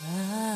I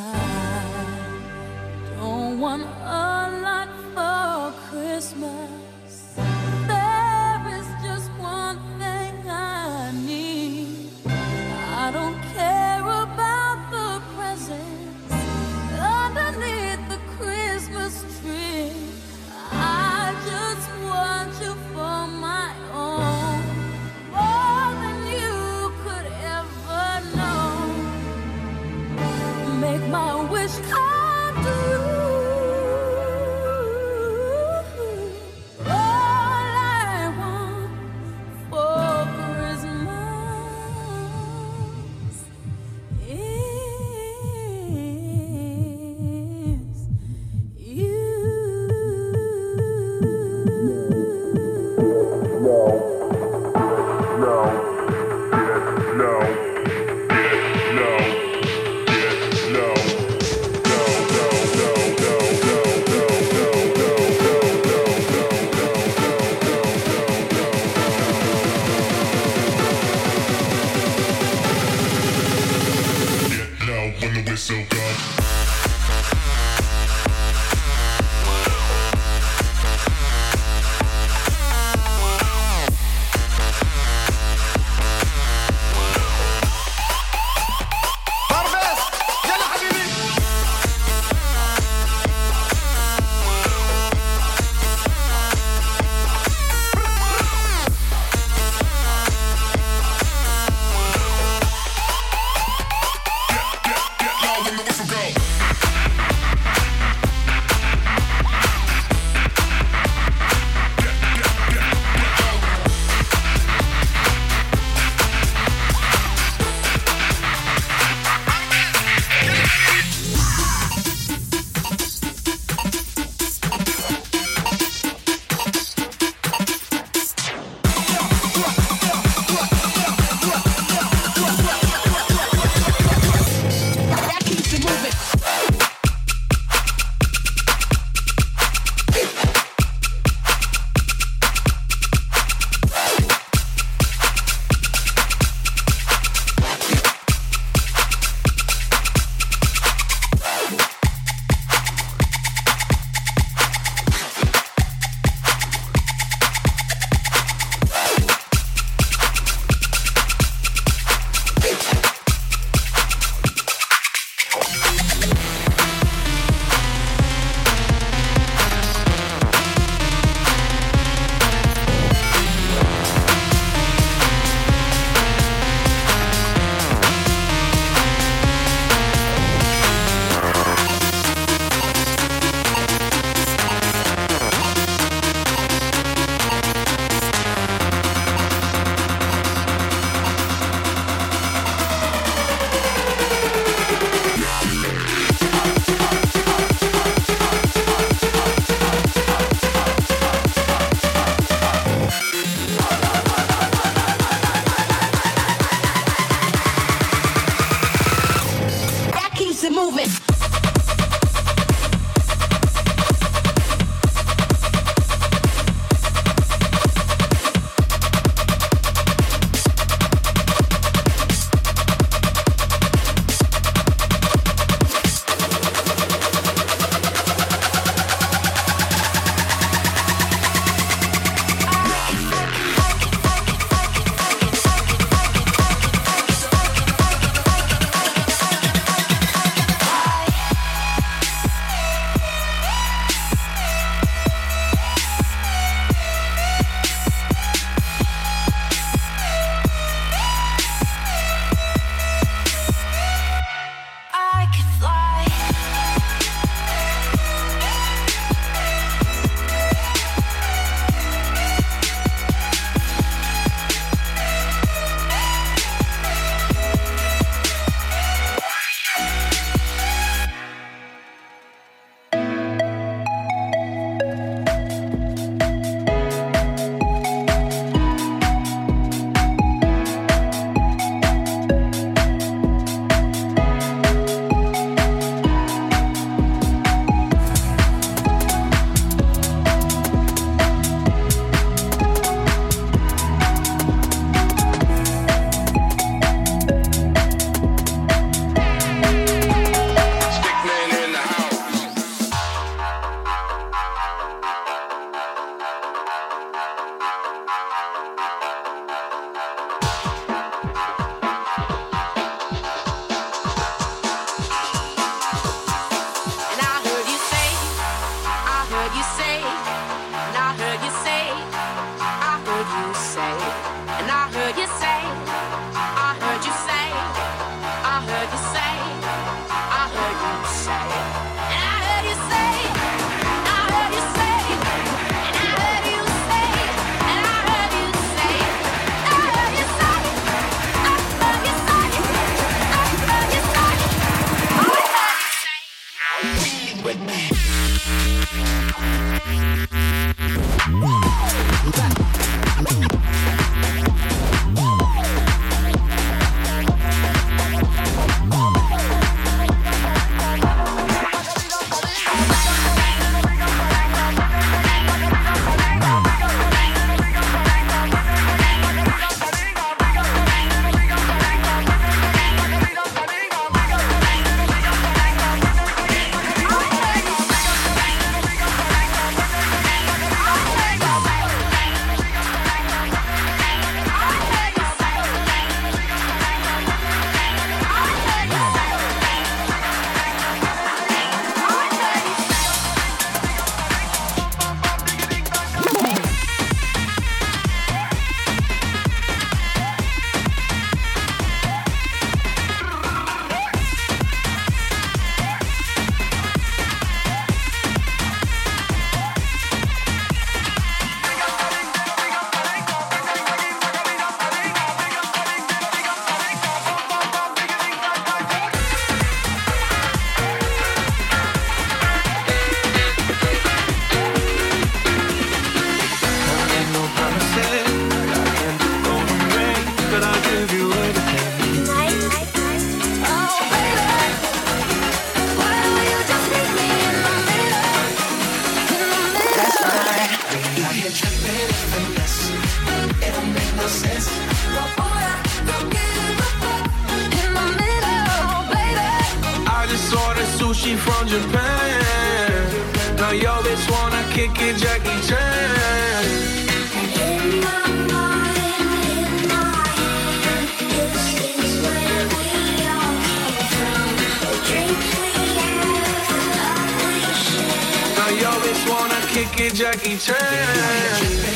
Kicking, it, Jackie Chan.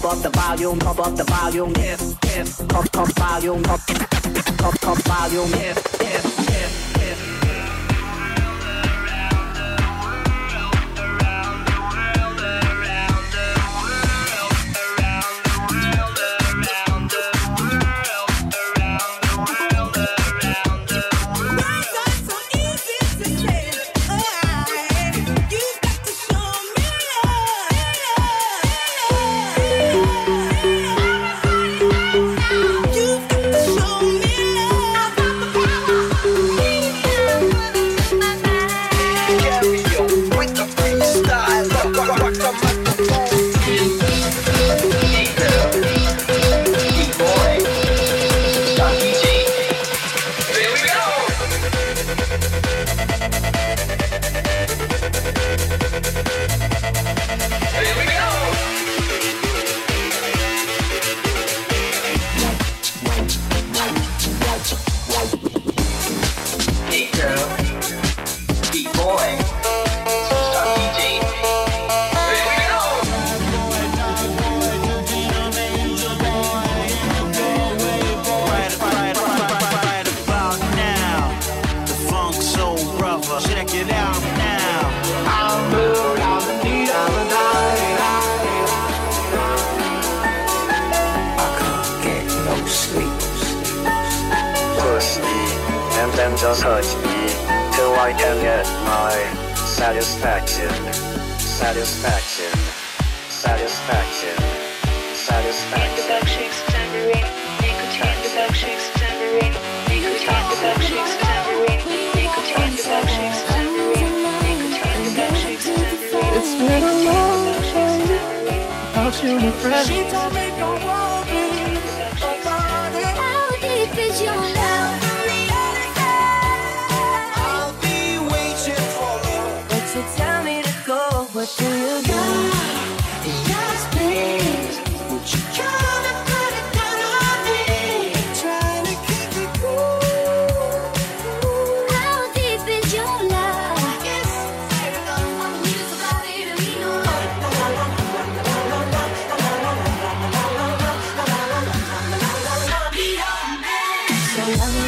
pump up the volume, pump up the volume, yes, yes, pump, pump volume, pump, pump, pump volume, yes, yes. I can get my satisfaction, satisfaction, satisfaction, satisfaction. Nicotine. The tambourine, nicotine. The tambourine, nicotine. The tambourine, nicotine. The tambourine. It's been a long time you. She told me don't worry. love you.